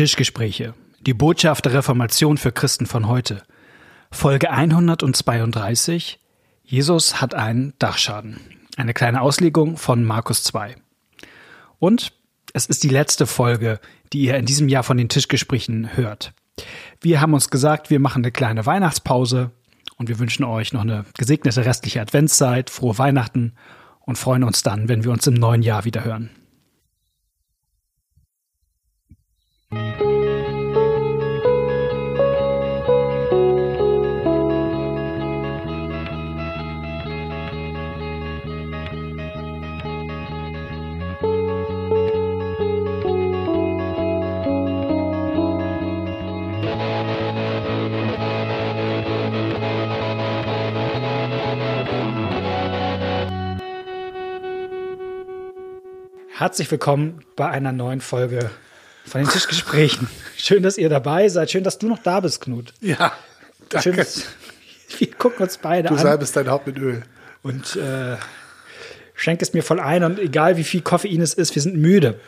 Tischgespräche. Die Botschaft der Reformation für Christen von heute. Folge 132. Jesus hat einen Dachschaden. Eine kleine Auslegung von Markus 2. Und es ist die letzte Folge, die ihr in diesem Jahr von den Tischgesprächen hört. Wir haben uns gesagt, wir machen eine kleine Weihnachtspause und wir wünschen euch noch eine gesegnete restliche Adventszeit, frohe Weihnachten und freuen uns dann, wenn wir uns im neuen Jahr wieder hören. Herzlich willkommen bei einer neuen Folge von den Tischgesprächen. Schön, dass ihr dabei seid. Schön, dass du noch da bist, Knut. Ja, danke. Schön, dass wir gucken uns beide du an salbest dein Haupt mit Öl. und äh, schenk es mir voll ein. Und egal wie viel Koffein es ist, wir sind müde.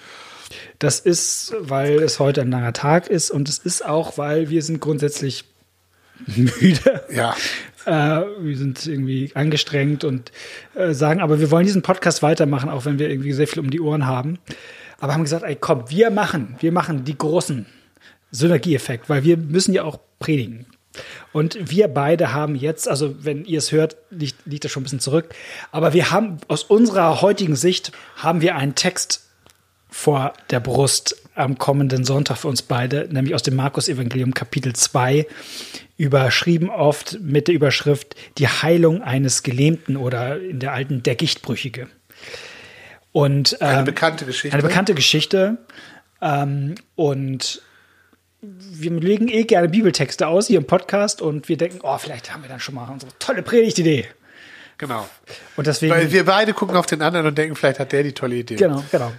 Das ist, weil es heute ein langer Tag ist und es ist auch, weil wir sind grundsätzlich müde. Ja, Äh, wir sind irgendwie angestrengt und äh, sagen, aber wir wollen diesen Podcast weitermachen, auch wenn wir irgendwie sehr viel um die Ohren haben. Aber haben gesagt, ey, komm, wir machen, wir machen die großen Synergieeffekt, weil wir müssen ja auch predigen. Und wir beide haben jetzt, also wenn ihr es hört, liegt, liegt das schon ein bisschen zurück, aber wir haben aus unserer heutigen Sicht haben wir einen Text vor der Brust am kommenden Sonntag für uns beide, nämlich aus dem Markus-Evangelium Kapitel 2, überschrieben oft mit der Überschrift Die Heilung eines Gelähmten oder in der alten Der Gichtbrüchige. Und eine ähm, bekannte Geschichte. eine bekannte Geschichte. Ähm, und wir legen eh gerne Bibeltexte aus hier im Podcast und wir denken, oh, vielleicht haben wir dann schon mal unsere tolle Predigtidee. Genau. Und deswegen. Weil wir beide gucken auf den anderen und denken, vielleicht hat der die tolle Idee. Genau, genau.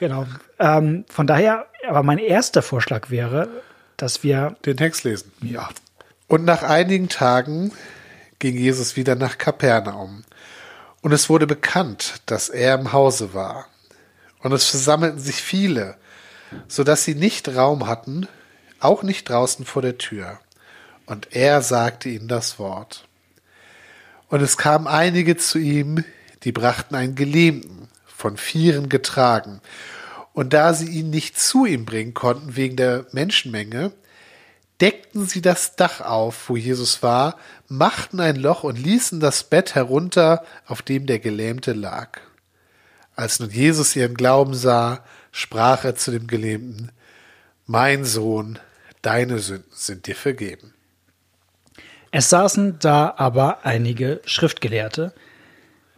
Genau. Ähm, von daher, aber mein erster Vorschlag wäre, dass wir, Den Text lesen. ja, Und nach einigen Tagen ging Jesus wieder nach Kapernaum. Und es wurde bekannt, dass er im Hause war. Und es versammelten sich viele, so dass sie nicht Raum hatten, auch nicht draußen vor der Tür. Und er sagte ihnen das Wort. Und es kamen einige zu ihm, die brachten einen Gelähmten, von Vieren getragen. Und da sie ihn nicht zu ihm bringen konnten wegen der Menschenmenge, deckten sie das Dach auf, wo Jesus war, machten ein Loch und ließen das Bett herunter, auf dem der Gelähmte lag. Als nun Jesus ihren Glauben sah, sprach er zu dem Gelähmten, Mein Sohn, deine Sünden sind dir vergeben. Es saßen da aber einige Schriftgelehrte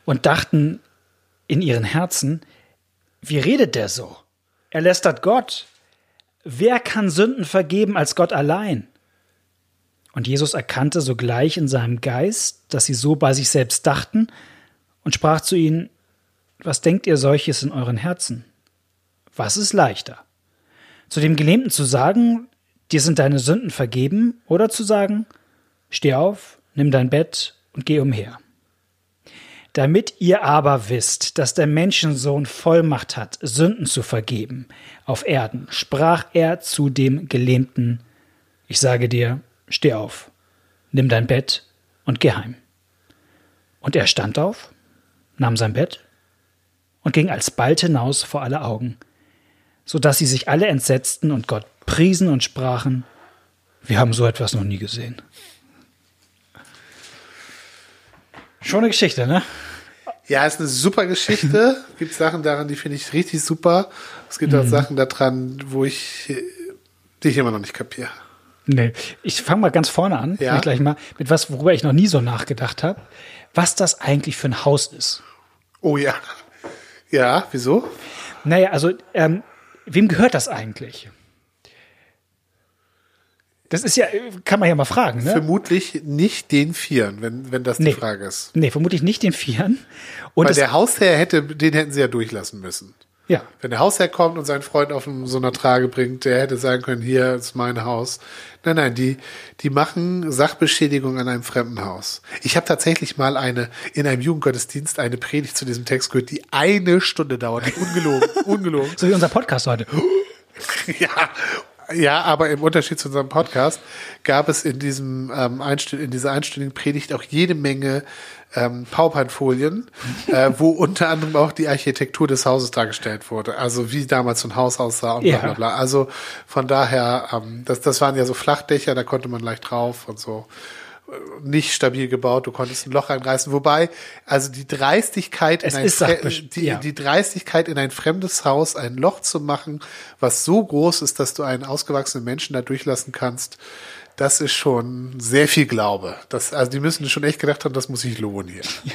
und dachten in ihren Herzen, wie redet der so? Er lästert Gott. Wer kann Sünden vergeben als Gott allein? Und Jesus erkannte sogleich in seinem Geist, dass sie so bei sich selbst dachten, und sprach zu ihnen, was denkt ihr solches in euren Herzen? Was ist leichter? Zu dem Gelähmten zu sagen, dir sind deine Sünden vergeben, oder zu sagen, Steh auf, nimm dein Bett und geh umher. Damit ihr aber wisst, dass der Menschensohn Vollmacht hat, Sünden zu vergeben auf Erden, sprach er zu dem Gelähmten, ich sage dir, steh auf, nimm dein Bett und geh heim. Und er stand auf, nahm sein Bett und ging alsbald hinaus vor alle Augen, so dass sie sich alle entsetzten und Gott priesen und sprachen, wir haben so etwas noch nie gesehen. Schon eine Geschichte, ne? Ja, ist eine super Geschichte. gibt Sachen daran, die finde ich richtig super. Es gibt auch Sachen daran, wo ich die ich immer noch nicht kapiere. Nee. Ich fange mal ganz vorne an, Ja. gleich mal mit was, worüber ich noch nie so nachgedacht habe, was das eigentlich für ein Haus ist. Oh ja. Ja, wieso? Naja, also, ähm, wem gehört das eigentlich? Das ist ja, kann man ja mal fragen, ne? Vermutlich nicht den Vieren, wenn, wenn das Nee. die Frage ist. Nee, vermutlich nicht den Vieren. Und Weil der Hausherr hätte, den hätten sie ja durchlassen müssen. ja, Wenn der Hausherr kommt und seinen Freund auf so einer Trage bringt, der hätte sagen können, hier ist mein Haus. Nein, nein, die, die machen Sachbeschädigung an einem fremden Haus. Ich habe tatsächlich mal eine, in einem Jugendgottesdienst eine Predigt zu diesem Text gehört, die eine Stunde dauert. Ungelogen, ungelogen. so wie unser Podcast heute. Ja, Ja, aber im Unterschied zu unserem Podcast gab es in diesem ähm, Einstün in dieser einstündigen Predigt auch jede Menge ähm, PowerPoint-Folien, äh, wo unter anderem auch die Architektur des Hauses dargestellt wurde. Also wie damals so ein Haus aussah und bla Ja. bla bla. Also von daher, ähm, das, das waren ja so Flachdächer, da konnte man leicht drauf und so. Nicht stabil gebaut, du konntest ein Loch reinreißen. Wobei, also die Dreistigkeit Es in ein Fre- die, ja. die Dreistigkeit in ein fremdes Haus ein Loch zu machen, was so groß ist, dass du einen ausgewachsenen Menschen da durchlassen kannst, das ist schon sehr viel Glaube. Das, also die müssen schon echt gedacht haben, das muss sich lohnen hier. Ja.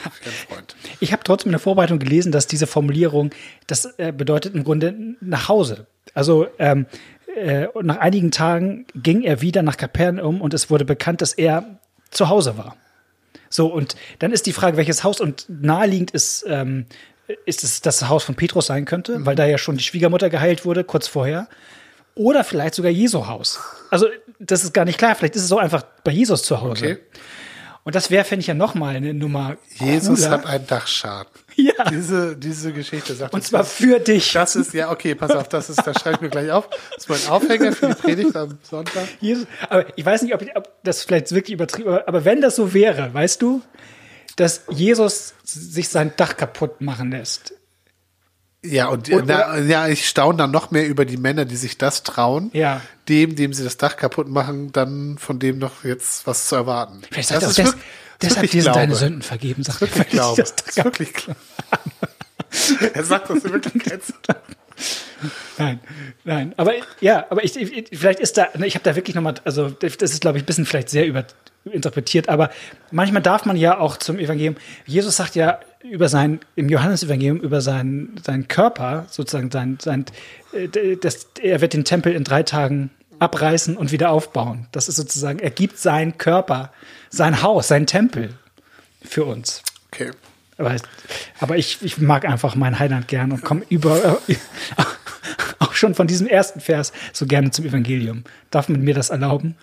Ich habe trotzdem in der Vorbereitung gelesen, dass diese Formulierung, das äh, bedeutet im Grunde nach Hause. Also ähm, äh, nach einigen Tagen ging er wieder nach Kapernaum und es wurde bekannt, dass er zu Hause war. So, und dann ist die Frage, welches Haus und naheliegend ist, ähm, ist es das Haus von Petrus sein könnte, weil da ja schon die Schwiegermutter geheilt wurde, kurz vorher. Oder vielleicht sogar Jesu Haus. Also, das ist gar nicht klar. Vielleicht ist es so einfach bei Jesus zu Hause. Okay. Und das wäre, fände ich ja nochmal eine Nummer. Jesus cooler. hat einen Dachschaden. Ja. Diese, diese Geschichte sagt Und zwar das. für dich. Das ist, ja, okay, pass auf, das ist, das schreibe ich mir gleich auf. Das ist mein Aufhänger für die Predigt am Sonntag. Jesus, aber ich weiß nicht, ob, ob das vielleicht wirklich übertrieben aber, aber wenn das so wäre, weißt du, dass Jesus sich sein Dach kaputt machen lässt. Ja, und, Und- na, ja, ich staune dann noch mehr über die Männer, die sich das trauen, Ja. dem, dem sie das Dach kaputt machen, dann von dem noch jetzt was zu erwarten. Vielleicht sagt er auch, ist des, wirk- deshalb dir sind deine. Sünden vergeben, sagt Wirklich er. Glaube. das ist wirklich Glaube. er sagt das in Wirklichkeit. Nein, nein, aber ja, aber ich, ich vielleicht ist da, ne, ich habe da wirklich nochmal, also das ist, glaube ich, ein bisschen vielleicht sehr überinterpretiert, aber manchmal darf man ja auch zum Evangelium, Jesus sagt ja über sein, im Johannesevangelium über seinen, seinen Körper, sozusagen sein, sein äh, das, er wird den Tempel in drei Tagen abreißen und wieder aufbauen. Das ist sozusagen, er gibt seinen Körper, sein Haus, sein Tempel für uns. Okay. Aber, aber ich, ich mag einfach meinen Heiland gern und komme über auch schon von diesem ersten Vers so gerne zum Evangelium. Darf man mir das erlauben?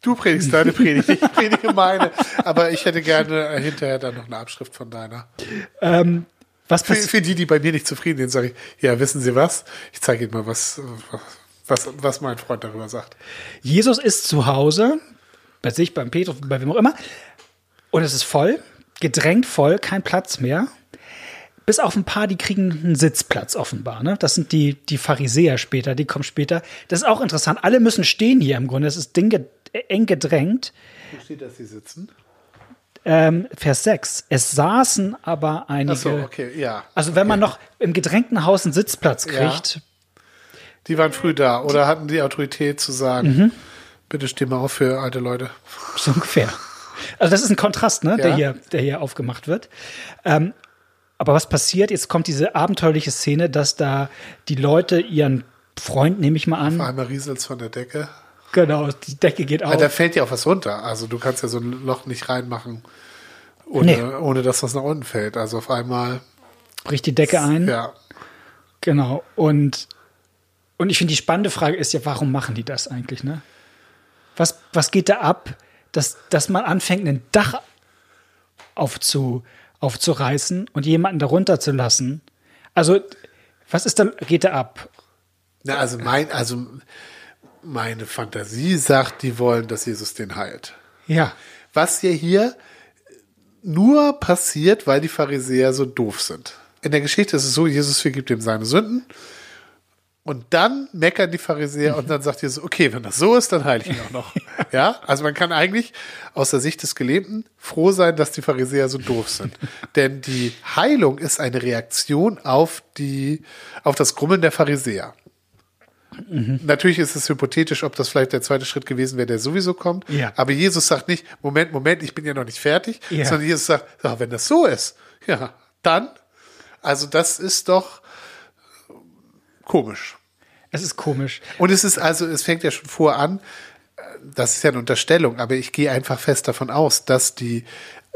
Du predigst deine Predigt, ich predige meine. Aber ich hätte gerne hinterher dann noch eine Abschrift von deiner. Was Für, für die, die bei mir nicht zufrieden sind, sage ich, ja, wissen Sie was? Ich zeige Ihnen mal, was, was, was mein Freund darüber sagt. Jesus ist zu Hause, bei sich, beim Petrus, bei wem auch immer, und es ist voll, gedrängt voll, kein Platz mehr. Bis auf ein paar, die kriegen einen Sitzplatz offenbar. Ne? Das sind die, die Pharisäer später, die kommen später. Das ist auch interessant. Alle müssen stehen hier im Grunde. Es ist ding, eng gedrängt. Wo steht, dass Sie sitzen? Ähm, Vers 6. Es saßen aber einige. Ach so, okay, ja. Also wenn man noch im gedrängten Haus einen Sitzplatz Ja. Die waren früh da oder hatten die Autorität zu sagen, Mhm. bitte steh mal auf für alte Leute. so ungefähr. Also das ist ein Kontrast, ne, der, Ja. hier, der hier aufgemacht wird. Ähm, aber was passiert? Jetzt kommt diese abenteuerliche Szene, dass da die Leute ihren Freund, nehme ich mal an, Einmal rieselt's von der Decke. genau, die Decke geht auf. Aber da fällt ja auch was runter. Also du kannst ja so ein Loch nicht reinmachen, ohne, Nee. ohne dass was nach unten fällt. Also auf einmal, bricht die Decke ein. ja. Genau. Und, und ich finde, die spannende Frage ist ja, warum machen die das eigentlich, ne? Was, was geht da ab, dass, dass man anfängt, ein Dach aufzu, aufzureißen und jemanden darunter zu lassen? Also, was ist da, geht da ab? Na, also mein, also meine Fantasie sagt, die wollen, dass Jesus den heilt. Ja. Was ja hier nur passiert, weil die Pharisäer so doof sind. In der Geschichte ist es so, Jesus vergibt ihm seine Sünden. Und dann meckern die Pharisäer und dann sagt Jesus, okay, wenn das so ist, dann heile ich ihn auch noch. ja, also man kann eigentlich aus der Sicht des Gelähmten froh sein, dass die Pharisäer so doof sind. Denn die Heilung ist eine Reaktion auf die, auf das Grummeln der Pharisäer. Natürlich ist es hypothetisch, ob das vielleicht der zweite Schritt gewesen wäre, der sowieso kommt. Ja. Aber Jesus sagt nicht, Moment, Moment, ich bin ja noch nicht fertig, Ja. sondern Jesus sagt, ja, wenn das so ist, ja, dann. Also das ist doch komisch. Es ist komisch. Und es ist also, es fängt ja schon vor an, das ist ja eine Unterstellung, aber ich gehe einfach fest davon aus, dass die,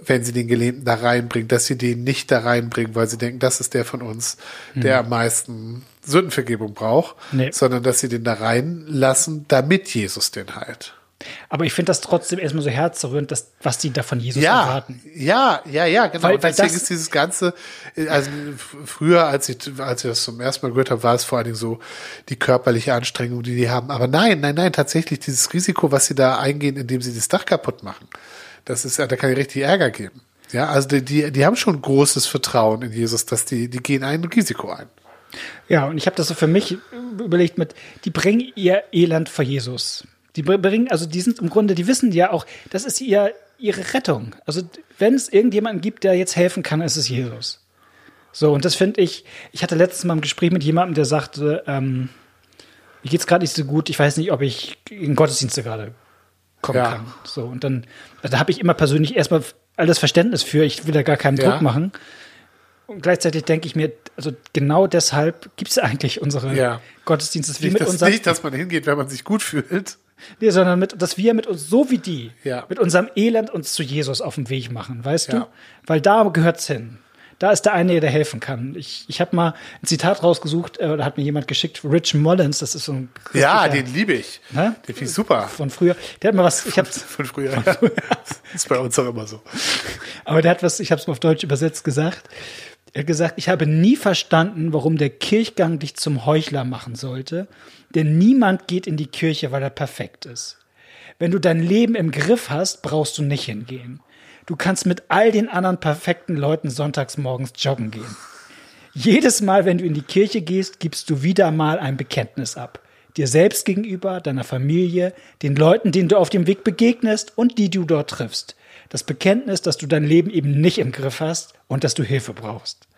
wenn sie den Gelähmten da reinbringen, dass sie den nicht da reinbringen, weil sie denken, das ist der von uns, der am meisten Sündenvergebung braucht, Nee. sondern dass sie den da reinlassen, damit Jesus den heilt. Aber ich finde das trotzdem erstmal so herzerührend, dass, was die da von Jesus Ja, erwarten. ja, ja, ja, genau. Weil- Und weil deswegen das- ist dieses Ganze, äh, also früher, als ich, als ich das zum ersten Mal gehört habe, war es vor allen Dingen so die körperliche Anstrengung, die die haben. Aber nein, nein, nein, tatsächlich dieses Risiko, was sie da eingehen, indem sie das Dach kaputt machen, das ist ja, da kann ich richtig Ärger geben. Ja, also die, die, die haben schon großes Vertrauen in Jesus, dass die, die gehen ein Risiko ein. Ja, und ich habe das so für mich überlegt mit, die bringen ihr Elend vor Jesus. Die bringen, also die sind im Grunde, die wissen ja auch, das ist ihr, ihre Rettung. Also wenn es irgendjemanden gibt, der jetzt helfen kann, ist es Jesus. So, und das finde ich, ich hatte letztes Mal ein Gespräch mit jemandem, der sagte, ähm, mir geht's gerade nicht so gut, ich weiß nicht, ob ich in Gottesdienste gerade kommen Ja. kann. So, und dann, also da habe ich immer persönlich erstmal alles Verständnis für, ich will da gar keinen Ja. Druck machen. Und gleichzeitig denke ich mir, also genau deshalb gibt es eigentlich unsere Ja. Gottesdienste, wir Nicht, mit dass, unserem, nicht, dass man hingeht, wenn man sich gut fühlt. Nee, sondern mit, dass wir mit uns, so wie die, Ja. mit unserem Elend uns zu Jesus auf den Weg machen, weißt Ja. du? Weil da gehört's hin. Da ist der eine, der helfen kann. Ich, ich habe mal ein Zitat rausgesucht, äh, da hat mir jemand geschickt, Rich Mullins, das ist so ein Ja, den liebe ich. Hä? Den finde ich super. von früher. Der hat mal was, ich hab's, Von früher. Das ist bei uns auch immer so. Aber der hat was, ich habe es mal auf Deutsch übersetzt gesagt. Er hat gesagt, ich habe nie verstanden, warum der Kirchgang dich zum Heuchler machen sollte, denn niemand geht in die Kirche, weil er perfekt ist. Wenn du dein Leben im Griff hast, brauchst du nicht hingehen. Du kannst mit all den anderen perfekten Leuten sonntags morgens joggen gehen. Jedes Mal, wenn du in die Kirche gehst, gibst du wieder mal ein Bekenntnis ab. Dir selbst gegenüber, deiner Familie, den Leuten, denen du auf dem Weg begegnest und die du dort triffst. Das Bekenntnis, dass du dein Leben eben nicht im Griff hast und dass du Hilfe brauchst.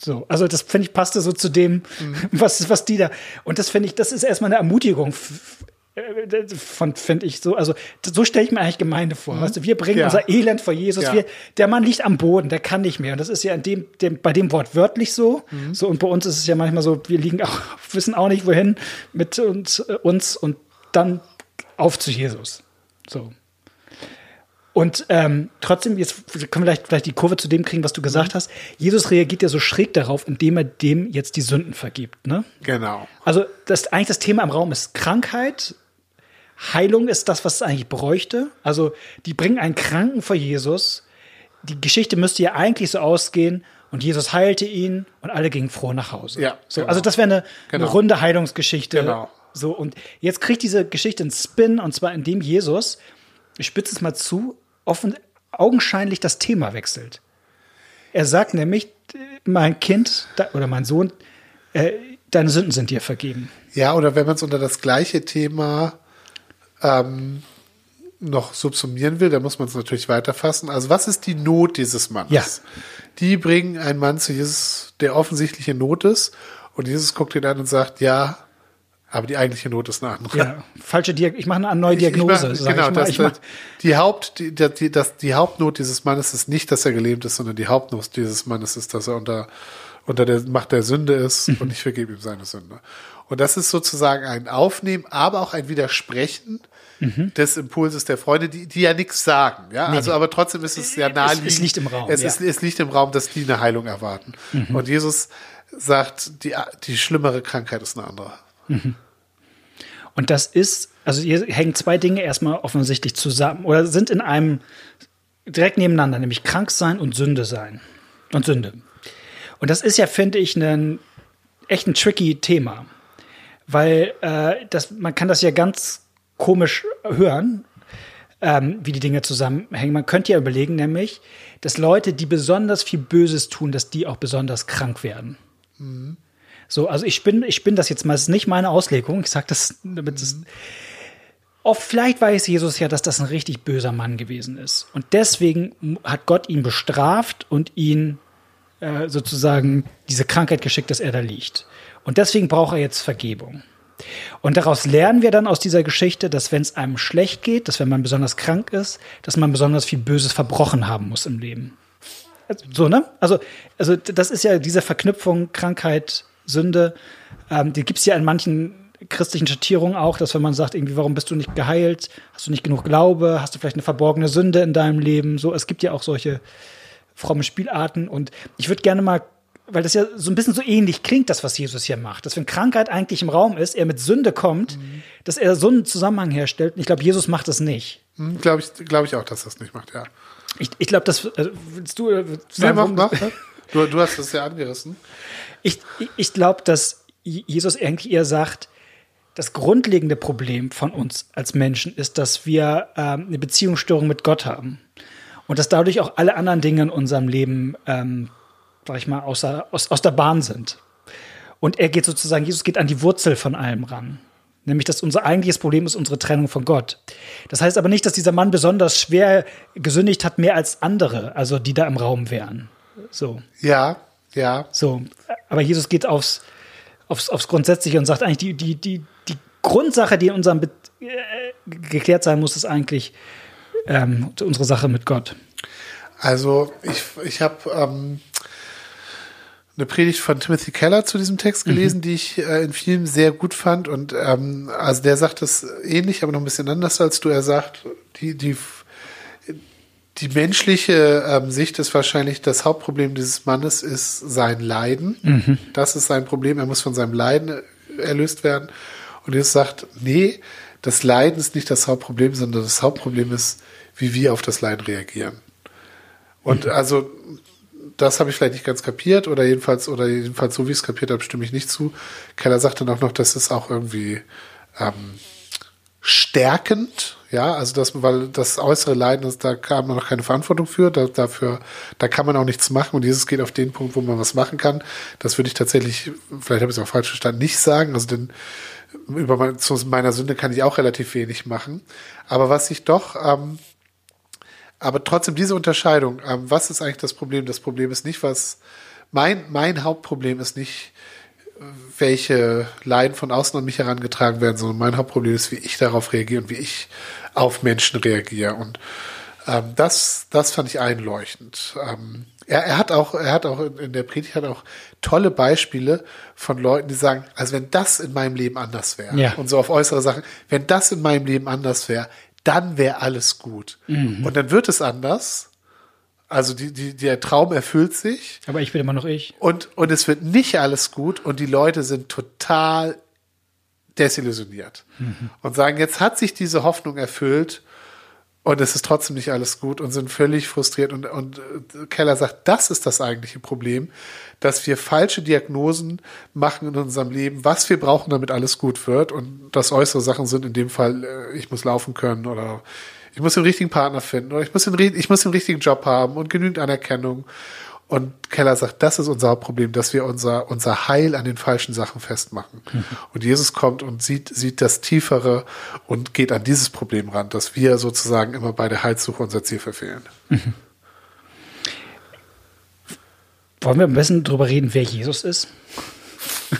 So, also das finde ich passte so zu dem, was, was die da. Und das finde ich, das ist erstmal eine Ermutigung äh, von, finde ich so. Also so stelle ich mir eigentlich Gemeinde vor. Weißt du, wir bringen Ja. unser Elend vor Jesus. Ja. Wir, der Mann liegt am Boden, der kann nicht mehr. Und das ist ja in dem, dem, bei dem Wort wörtlich so. So und bei uns ist es ja manchmal so, wir liegen auch, wissen auch nicht wohin mit uns, äh, uns und dann auf zu Jesus. So. Und ähm, trotzdem, jetzt können wir vielleicht, vielleicht die Kurve zu dem kriegen, was du gesagt hast. Jesus reagiert ja so schräg darauf, indem er dem jetzt die Sünden vergibt. Ne? Genau. Also das eigentlich das Thema im Raum ist Krankheit. Heilung ist das, was es eigentlich bräuchte. Also die bringen einen Kranken vor Jesus. Die Geschichte müsste ja eigentlich so ausgehen und Jesus heilte ihn und alle gingen froh nach Hause. Ja, so, genau. also das wäre eine, Genau. eine runde Heilungsgeschichte. Genau. So und jetzt kriegt diese Geschichte einen Spin und zwar indem Jesus, ich spitze es mal zu, offen augenscheinlich das Thema wechselt. Er sagt nämlich, mein Kind oder mein Sohn, äh, deine Sünden sind dir vergeben. Ja, oder wenn man es unter das gleiche Thema ähm, noch subsumieren will, dann muss man es natürlich weiterfassen. Also was ist die Not dieses Mannes? Ja. Die bringen einen Mann zu Jesus, der offensichtlich in Not ist. Und Jesus guckt ihn an und sagt, ja, aber die eigentliche Not ist eine andere. Ja, falsche Diag ich mache eine neue Ich- ich Diagnose. mach- genau, das, Ich mach, die, Haupt, die, die, die, das, die Hauptnot dieses Mannes ist nicht, dass er gelähmt ist, sondern die Hauptnot dieses Mannes ist, dass er unter, unter der Macht der Sünde ist Mhm. und ich vergebe ihm seine Sünde. Und das ist sozusagen ein Aufnehmen, aber auch ein Widersprechen des Impulses der Freunde, die, die ja nichts sagen. Ja, also, aber trotzdem ist es ja naheliegend. es liegt im Raum, Es, ja. ist, es liegt im Raum, dass die eine Heilung erwarten. Und Jesus sagt, die, die schlimmere Krankheit ist eine andere. Und das ist, also hier hängen zwei Dinge erstmal offensichtlich zusammen oder sind in einem direkt nebeneinander, nämlich krank sein und Sünde sein. Und Sünde. Und das ist ja, finde ich, ein echt ein tricky Thema. Weil äh, das, man kann das ja ganz komisch hören, ähm, wie die Dinge zusammenhängen. Man könnte ja überlegen, nämlich, dass Leute, die besonders viel Böses tun, dass die auch besonders krank werden. So, also ich bin, ich bin das jetzt mal, es ist nicht meine Auslegung, ich sage das, damit es. Oft, vielleicht weiß Jesus ja, dass das ein richtig böser Mann gewesen ist. Und deswegen hat Gott ihn bestraft und ihn äh, sozusagen diese Krankheit geschickt, dass er da liegt. Und deswegen braucht er jetzt Vergebung. Und daraus lernen wir dann aus dieser Geschichte, dass wenn es einem schlecht geht, dass wenn man besonders krank ist, dass man besonders viel Böses verbrochen haben muss im Leben. So, ne? Also, also das ist ja diese Verknüpfung Krankheit, Sünde. Ähm, die gibt es ja in manchen christlichen Schattierungen auch, dass wenn man sagt, irgendwie, warum bist du nicht geheilt? Hast du nicht genug Glaube? Hast du vielleicht eine verborgene Sünde in deinem Leben? So, es gibt ja auch solche fromme Spielarten. Und ich würde gerne mal, weil das ja so ein bisschen so ähnlich klingt, das, was Jesus hier macht, dass wenn Krankheit eigentlich im Raum ist, er mit Sünde kommt, dass er so einen Zusammenhang herstellt. Ich glaube, Jesus macht das nicht. Hm, glaube ich, glaube ich auch, dass das nicht macht, ja. Ich, ich glaube, das äh, willst du äh, sagen, nee, mach, mach. Du, du hast es ja angerissen. Ich, ich, ich glaube, dass Jesus eigentlich eher sagt, das grundlegende Problem von uns als Menschen ist, dass wir ähm, eine Beziehungsstörung mit Gott haben. Und dass dadurch auch alle anderen Dinge in unserem Leben, ähm, sag ich mal, außer, aus, aus der Bahn sind. Und er geht sozusagen, Jesus geht an die Wurzel von allem ran. Nämlich, dass unser eigentliches Problem ist unsere Trennung von Gott. Das heißt aber nicht, dass dieser Mann besonders schwer gesündigt hat, mehr als andere, also die da im Raum wären. So. Ja, ja. So. Aber Jesus geht aufs, aufs, aufs Grundsätzliche und sagt eigentlich, die, die, die, die Grundsache, die in unserem Be äh, geklärt sein muss, ist eigentlich ähm, unsere Sache mit Gott. Also ich, ich habe ähm, eine Predigt von Timothy Keller zu diesem Text mhm. gelesen, mhm. die ich äh, in vielen sehr gut fand. Und ähm, also der sagt das ähnlich, aber noch ein bisschen anders als du. Er sagt, die, die, die menschliche ähm, Sicht ist wahrscheinlich das Hauptproblem dieses Mannes ist sein Leiden. Mhm. Das ist sein Problem. Er muss von seinem Leiden erlöst werden. Und Jesus sagt, nee, das Leiden ist nicht das Hauptproblem, sondern das Hauptproblem ist, wie wir auf das Leiden reagieren. Und mhm. also das habe ich vielleicht nicht ganz kapiert oder jedenfalls, oder jedenfalls so wie ich es kapiert habe, stimme ich nicht zu. Keller sagt dann auch noch, das ist auch irgendwie ähm, stärkend, ja, also das, weil das äußere Leiden, ist, da kann man noch keine Verantwortung für, da, dafür, da kann man auch nichts machen und dieses geht auf den Punkt, wo man was machen kann. Das würde ich tatsächlich, vielleicht habe ich es auch falsch verstanden, nicht sagen, also denn über mein, zu meiner Sünde kann ich auch relativ wenig machen. Aber was ich doch ähm, aber trotzdem diese Unterscheidung, ähm, was ist eigentlich das Problem? Das Problem ist nicht, was mein, mein Hauptproblem ist nicht, welche Leiden von außen an mich herangetragen werden, sondern mein Hauptproblem ist, wie ich darauf reagiere und wie ich auf Menschen reagiere. Und ähm, das, das fand ich einleuchtend. Ähm, er, er hat auch, er hat auch in, der Predigt hat auch tolle Beispiele von Leuten, die sagen, also wenn das in meinem Leben anders wäre ja. und so auf äußere Sachen, wenn das in meinem Leben anders wäre, dann wäre alles gut. Mhm. Und dann wird es anders. Also die, die, der Traum erfüllt sich. Aber ich bin immer noch ich. Und, und es wird nicht alles gut und die Leute sind total desillusioniert mhm. und sagen, jetzt hat sich diese Hoffnung erfüllt und es ist trotzdem nicht alles gut und sind völlig frustriert. Und, und äh, Keller sagt, das ist das eigentliche Problem, dass wir falsche Diagnosen machen in unserem Leben, was wir brauchen, damit alles gut wird. Und das äußere Sachen sind in dem Fall, äh, ich muss laufen können oder ich muss den richtigen Partner finden oder ich muss den, ich muss den richtigen Job haben und genügend Anerkennung. Und Keller sagt, das ist unser Problem, dass wir unser, unser Heil an den falschen Sachen festmachen. Mhm. Und Jesus kommt und sieht, sieht das Tiefere und geht an dieses Problem ran, dass wir sozusagen immer bei der Heilsuche unser Ziel verfehlen. Mhm. Wollen wir am besten darüber reden, wer Jesus ist?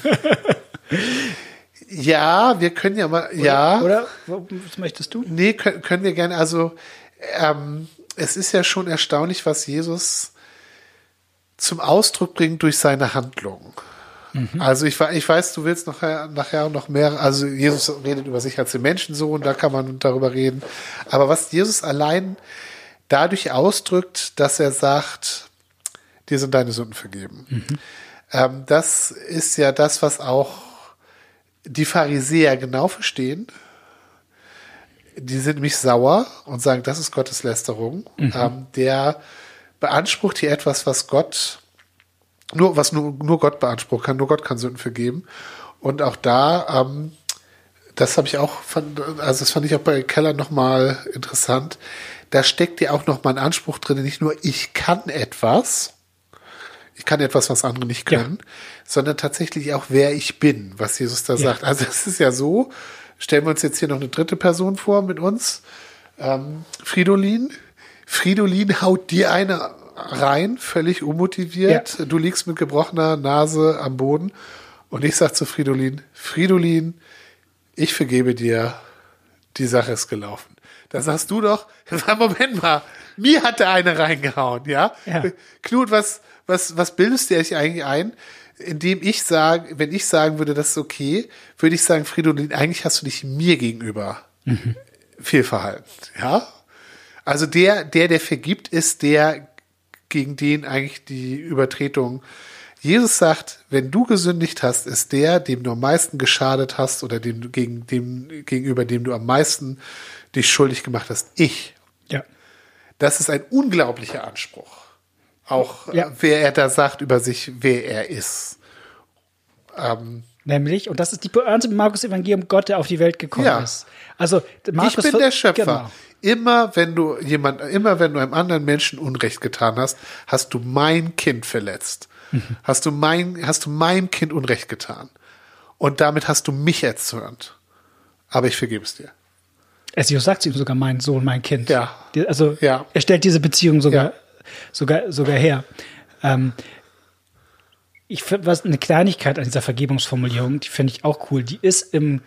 ja, wir können ja mal, oder, ja. Oder, was möchtest du? Nee, können, können wir gerne, also, ähm, es ist ja schon erstaunlich, was Jesus zum Ausdruck bringt durch seine Handlung. Mhm. Also ich, ich weiß, du willst nachher, nachher noch mehr, also Jesus redet über sich als den Menschensohn, da kann man darüber reden. Aber was Jesus allein dadurch ausdrückt, dass er sagt, dir sind deine Sünden vergeben. Mhm. Ähm, das ist ja das, was auch die Pharisäer genau verstehen. Die sind nämlich sauer und sagen, das ist Gottes Lästerung. Mhm. Ähm, der beansprucht hier etwas, was Gott, nur, was nur, nur Gott beanspruchen kann, nur Gott kann Sünden vergeben. Und auch da, ähm, das habe ich auch, fand, also das fand ich auch bei Keller nochmal interessant. Da steckt ja auch nochmal ein Anspruch drin, nicht nur ich kann etwas, ich kann etwas, was andere nicht können, ja. sondern tatsächlich auch wer ich bin, was Jesus da ja. sagt. Also es ist ja so, stellen wir uns jetzt hier noch eine dritte Person vor mit uns, ähm, Fridolin, Fridolin haut dir eine rein, völlig unmotiviert. Ja. Du liegst mit gebrochener Nase am Boden. Und ich sag zu Fridolin, Fridolin, ich vergebe dir, die Sache ist gelaufen. Da sagst du doch, Moment mal, mir hat der eine reingehauen, ja? ja. Knut, was, was, was bildest du dich eigentlich ein? Indem ich sage, wenn ich sagen würde, das ist okay, würde ich sagen, Fridolin, eigentlich hast du dich mir gegenüber mhm. fehlverhalten, ja? Also der, der, der vergibt, ist der, gegen den eigentlich die Übertretung Jesus sagt, wenn du gesündigt hast, ist der, dem du am meisten geschadet hast oder dem, gegen, dem, gegenüber dem du am meisten dich schuldig gemacht hast, ich. Ja. Das ist ein unglaublicher Anspruch. Auch Ja. äh, wer er da sagt über sich, wer er ist. Ähm, Nämlich, und das ist die Pointe im Markus Evangelium, Gott, der auf die Welt gekommen Ja. ist. Also, Markus ich bin der Schöpfer. Genau. Immer wenn du jemand, immer wenn du einem anderen Menschen Unrecht getan hast, hast du mein Kind verletzt. Mhm. Hast du mein, hast du meinem Kind Unrecht getan. Und damit hast du mich erzürnt. Aber ich vergebe es dir. Jesus sagt zu ihm sogar mein Sohn, mein Kind. Ja. Also Ja. er stellt diese Beziehung sogar, Ja. Sogar, sogar her. Ähm, ich finde, was eine Kleinigkeit an dieser Vergebungsformulierung, die finde ich auch cool. Die ist im,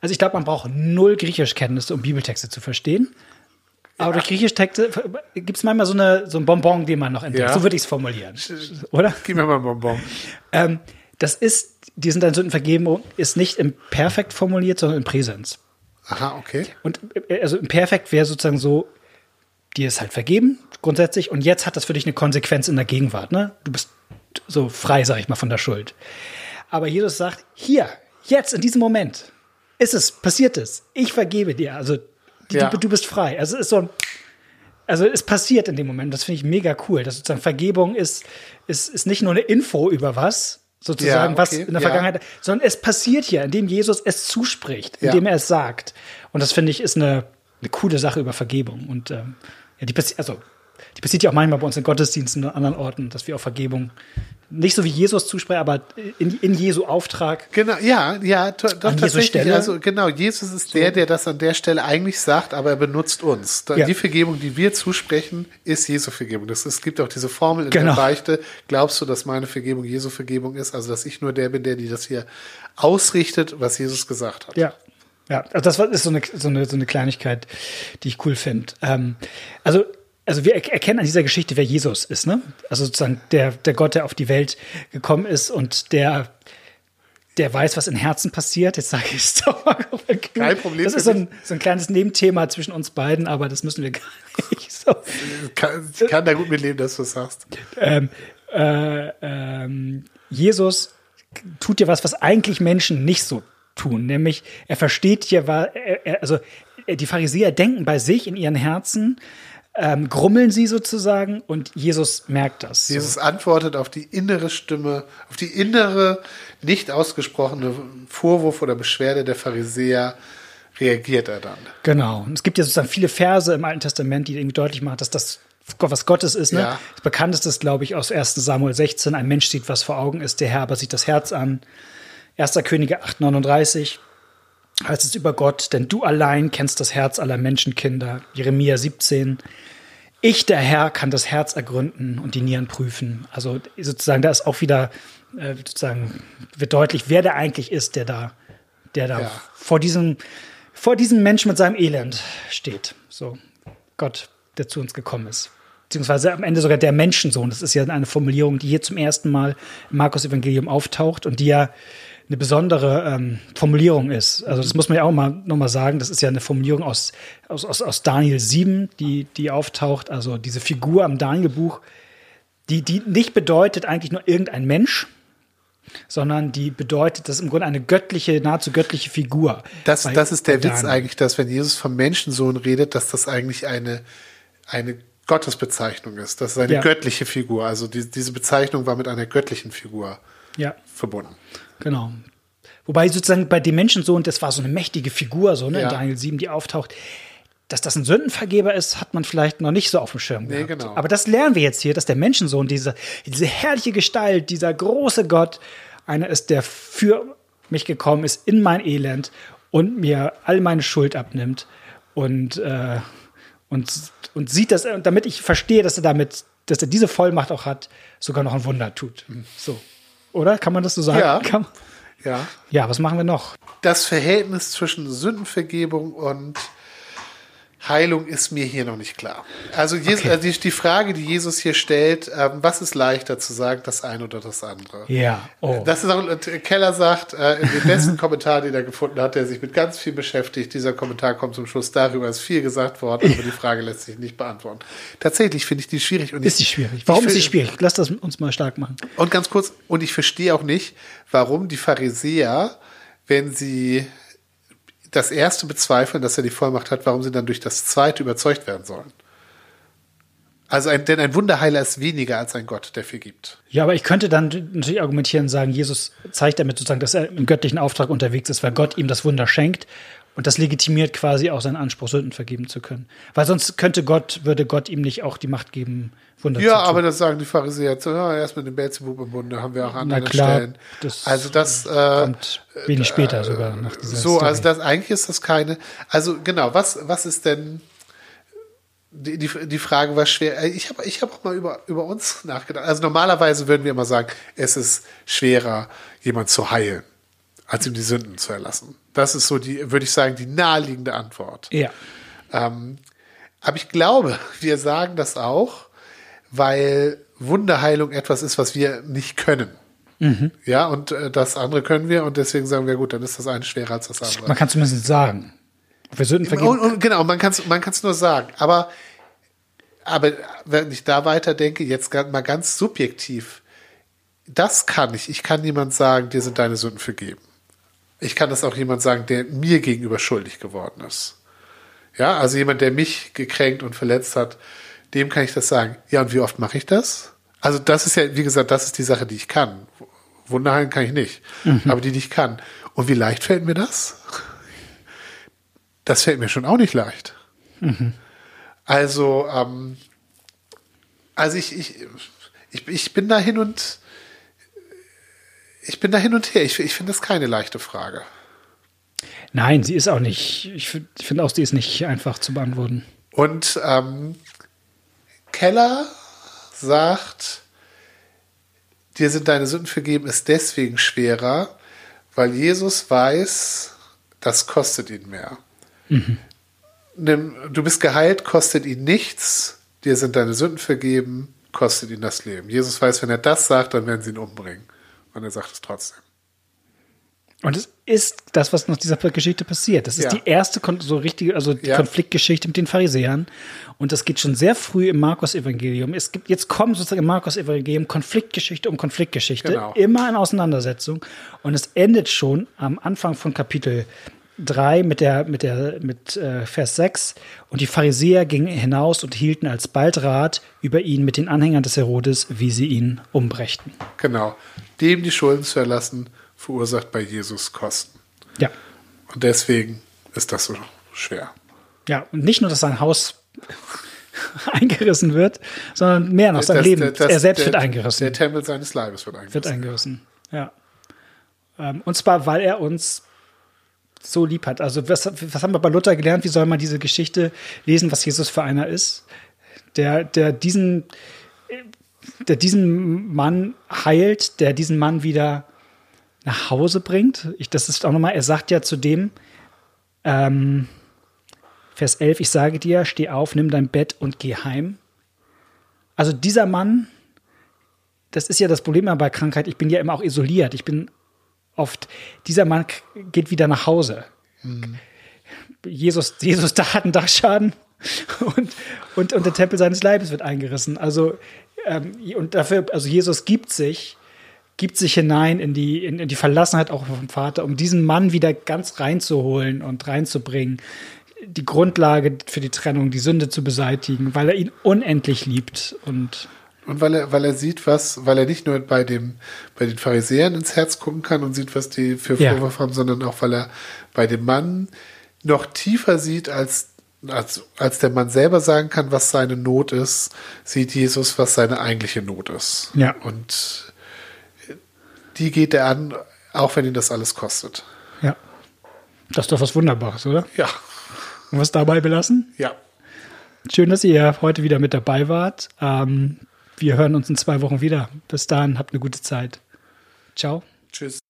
also ich glaube, man braucht null Griechischkenntnisse, um Bibeltexte zu verstehen. Aber durch Griechisch-Texte gibt es manchmal so, eine, so ein Bonbon, den man noch entdeckt. Ja. So würde ich es formulieren. Oder? Gib mir mal ein Bonbon. Ähm, das ist, die sind deine Sünden vergeben, ist nicht im Perfekt formuliert, sondern im Präsens. Aha, okay. Und äh, also im Perfekt wäre sozusagen so, dir ist halt vergeben, grundsätzlich, und jetzt hat das für dich eine Konsequenz in der Gegenwart, ne? Du bist so frei, sag ich mal, von der Schuld. Aber Jesus sagt, hier, jetzt, in diesem Moment, ist es, passiert es, ich vergebe dir, also die, Ja. du, du bist frei. Also es ist so ein, also es passiert in dem Moment, das finde ich mega cool, dass sozusagen Vergebung ist, ist, ist nicht nur eine Info über was, sozusagen, Ja, was okay, in der ja. Vergangenheit, sondern es passiert hier, indem Jesus es zuspricht, indem er es sagt. Und das finde ich ist eine, eine coole Sache über Vergebung. Und ähm, die passiert, also die passiert ja auch manchmal bei uns in Gottesdiensten und an anderen Orten, dass wir auch Vergebung nicht so wie Jesus zusprechen, aber in, in Jesu Auftrag. Genau, ja, ja, doch An tatsächlich. Stelle? Also genau, Jesus ist der, der das an der Stelle eigentlich sagt, aber er benutzt uns. Ja. Die Vergebung, die wir zusprechen, ist Jesu Vergebung. Das, es gibt auch diese Formel in Genau. der Beichte. Glaubst du, dass meine Vergebung Jesu Vergebung ist? Also, dass ich nur der bin, der die das hier ausrichtet, was Jesus gesagt hat. Ja. Ja, also das ist so eine, so eine, so eine Kleinigkeit, die ich cool finde. Ähm, also, also wir er- erkennen an dieser Geschichte, wer Jesus ist, ne? Also sozusagen der, der Gott, der auf die Welt gekommen ist und der, der weiß, was in Herzen passiert. Jetzt sage ich es doch mal. Kein Problem Das ist so ein, so ein kleines Nebenthema zwischen uns beiden, aber das müssen wir gar nicht so. Kann, ich kann da gut mitleben, dass du es sagst. ähm, äh, ähm, Jesus tut dir was, was eigentlich Menschen nicht so tun, nämlich er versteht dir, wa- er, er, also äh, die Pharisäer denken bei sich in ihren Herzen, ähm, grummeln sie sozusagen und Jesus merkt das. So. Jesus antwortet auf die innere Stimme, auf die innere, nicht ausgesprochene Vorwurf oder Beschwerde der Pharisäer, reagiert er dann. Genau. Und es gibt ja sozusagen viele Verse im Alten Testament, die irgendwie deutlich machen, dass das was Gottes ist. Ne? Ja. Das bekannteste ist, glaube ich, aus 1 Samuel 16. Ein Mensch sieht, was vor Augen ist, der Herr aber sieht das Herz an. 1. Könige 8, 39 heißt es über Gott, denn du allein kennst das Herz aller Menschenkinder. Jeremia 17. Ich, der Herr, kann das Herz ergründen und die Nieren prüfen. Also sozusagen, da ist auch wieder äh, sozusagen wird deutlich, wer der eigentlich ist, der da, der da Ja. vor diesem, vor diesem Menschen mit seinem Elend steht. So, Gott, der zu uns gekommen ist. Beziehungsweise am Ende sogar der Menschensohn. Das ist ja eine Formulierung, die hier zum ersten Mal im Markus-Evangelium auftaucht und die ja eine besondere ähm, Formulierung ist. Also das muss man ja auch mal nochmal sagen. Das ist ja eine Formulierung aus, aus, aus, aus Daniel 7, die, die auftaucht. Also diese Figur am Daniel-Buch, die, die nicht bedeutet eigentlich nur irgendein Mensch, sondern die bedeutet, das ist im Grunde eine göttliche, nahezu göttliche Figur. Das, das ist der Witz eigentlich, dass wenn Jesus vom Menschensohn redet, dass das eigentlich eine, eine Gottesbezeichnung ist. Das ist eine Ja. göttliche Figur. Also die, diese Bezeichnung war mit einer göttlichen Figur Ja, verbunden. genau. Wobei sozusagen bei dem Menschensohn, das war so eine mächtige Figur, so ne, Ja. in Daniel 7, die auftaucht. Dass das ein Sündenvergeber ist, hat man vielleicht noch nicht so auf dem Schirm Nee, gehabt. genau. Aber das lernen wir jetzt hier, dass der Menschensohn, diese, diese herrliche Gestalt, dieser große Gott, einer ist, der für mich gekommen ist in mein Elend und mir all meine Schuld abnimmt und, äh, und, und sieht das, und damit ich verstehe, dass er damit, dass er diese Vollmacht auch hat, sogar noch ein Wunder tut. So. Oder? Kann man das so sagen? Ja. Kann, Ja. ja, was machen wir noch? Das Verhältnis zwischen Sündenvergebung und Heilung ist mir hier noch nicht klar. Also, Jesus, Okay. also die, die Frage, die Jesus hier stellt, ähm, was ist leichter zu sagen, das eine oder das andere? Ja, oh. Das ist auch, und Keller sagt, äh, in dem besten Kommentar, den er gefunden hat, der sich mit ganz viel beschäftigt, dieser Kommentar kommt zum Schluss, darüber ist viel gesagt worden, aber die Frage lässt sich nicht beantworten. Tatsächlich finde ich die schwierig. Und ist sie schwierig. Warum ist sie schwierig? Lass das uns mal stark machen. Und ganz kurz, und ich verstehe auch nicht, warum die Pharisäer, wenn sie das erste bezweifeln, dass er die Vollmacht hat, warum sie dann durch das zweite überzeugt werden sollen. Also ein, denn ein Wunderheiler ist weniger als ein Gott, der vergibt. Ja, aber ich könnte dann natürlich argumentieren und sagen, Jesus zeigt damit sozusagen, dass er im göttlichen Auftrag unterwegs ist, weil Gott ihm das Wunder schenkt. Und das legitimiert quasi auch seinen Anspruch, Sünden vergeben zu können. Weil sonst könnte Gott, würde Gott ihm nicht auch die Macht geben, Wunder zu Ja, tun. aber das sagen die Pharisäer. So, ja, erst mit dem Beelzebub im Munde haben wir auch an anderen klar, Stellen. das also das äh, kommt wenig später sogar nach dieser so, Story. also das eigentlich ist das keine. Also genau, was was ist denn die, die, die Frage war schwer. Äh, Ich habe ich hab auch mal über, über uns nachgedacht. Also normalerweise würden wir immer sagen, es ist schwerer, jemand zu heilen, als ihm die Sünden zu erlassen. Das ist so die, würde ich sagen, die naheliegende Antwort. ja. Ähm, aber ich glaube, wir sagen das auch, weil Wunderheilung etwas ist, was wir nicht können. Ja, und äh, das andere können wir und deswegen sagen wir, gut, dann ist das eine schwerer als das andere. Man kann zumindest sagen. Wir Sünden vergeben. Und, und genau, man kann es man kann's nur sagen. Aber, aber wenn ich da weiterdenke, jetzt ga- mal ganz subjektiv, das kann ich. Ich kann niemand sagen, dir sind deine Sünden vergeben. Ich kann das auch jemand sagen, der mir gegenüber schuldig geworden ist. Ja, also jemand, der mich gekränkt und verletzt hat, dem kann ich das sagen. Ja, und wie oft mache ich das? Also das ist ja, wie gesagt, das ist die Sache, die ich kann. Wunderheilen kann ich nicht, aber die, die ich kann. Und wie leicht fällt mir das? Das fällt mir schon auch nicht leicht. Also, ähm, also ich, ich, ich, ich bin da hin und ich bin da hin und her. Ich, ich finde das keine leichte Frage. Nein, sie ist auch nicht. Ich find- ich finde auch, sie ist nicht einfach zu beantworten. Und ähm, Keller sagt, dir sind deine Sünden vergeben, ist deswegen schwerer, weil Jesus weiß, das kostet ihn mehr. Nimm, du bist geheilt, kostet ihn nichts, dir sind deine Sünden vergeben, kostet ihn das Leben. Jesus weiß, wenn er das sagt, dann werden sie ihn umbringen. Und er sagt es trotzdem. Und es ist das, was nach dieser Geschichte passiert. Das ist Ja. die erste kon so richtige, also Ja. Konfliktgeschichte mit den Pharisäern. Und das geht schon sehr früh im Markus-Evangelium. Es gibt, jetzt kommen sozusagen im Markus-Evangelium Konfliktgeschichte um Konfliktgeschichte. Genau. Immer in Auseinandersetzung. Und es endet schon am Anfang von Kapitel 3 mit der, mit der, mit äh, Vers 6. Und die Pharisäer gingen hinaus und hielten alsbald Rat über ihn mit den Anhängern des Herodes, wie sie ihn umbrächten. Genau. Dem die Schulden zu erlassen, verursacht bei Jesus Kosten. Ja. Und deswegen ist das so schwer. Ja, und nicht nur, dass sein Haus eingerissen wird, sondern mehr noch sein Das- Leben. das- er selbst der, wird eingerissen. Der Tempel seines Leibes wird eingerissen. wird eingerissen. Ja. Ähm, und zwar, weil er uns so lieb hat. Also, was, was haben wir bei Luther gelernt? Wie soll man diese Geschichte lesen, was Jesus für einer ist? Der, der diesen, der diesen Mann heilt, der diesen Mann wieder nach Hause bringt. Ich, das ist auch nochmal, er sagt ja zu dem, ähm, Vers 11, ich sage dir, steh auf, nimm dein Bett und geh heim. Also dieser Mann, das ist ja das Problem bei Krankheit, ich bin ja immer auch isoliert. Ich bin oft, dieser Mann geht wieder nach Hause. Jesus, Jesus da hat einen Dachschaden und, und, und der Tempel seines Leibes wird eingerissen. Also, ähm, und dafür, also Jesus gibt sich, gibt sich hinein in die, in, in die Verlassenheit auch vom Vater, um diesen Mann wieder ganz reinzuholen und reinzubringen. Die Grundlage für die Trennung, die Sünde zu beseitigen, weil er ihn unendlich liebt. Und Und weil er, weil er sieht, was, weil er nicht nur bei dem, bei den Pharisäern ins Herz gucken kann und sieht, was die für Ja. Vorwürfe haben, sondern auch, weil er bei dem Mann noch tiefer sieht, als, als, als der Mann selber sagen kann, was seine Not ist, sieht Jesus, was seine eigentliche Not ist. Ja. Und die geht er an, auch wenn ihn das alles kostet. ja, das ist doch was Wunderbares, oder? Ja. Und was dabei belassen? Ja. Schön, dass ihr heute wieder mit dabei wart. Ähm, wir hören uns in zwei Wochen wieder. Bis dahin, habt eine gute Zeit. Ciao. Tschüss.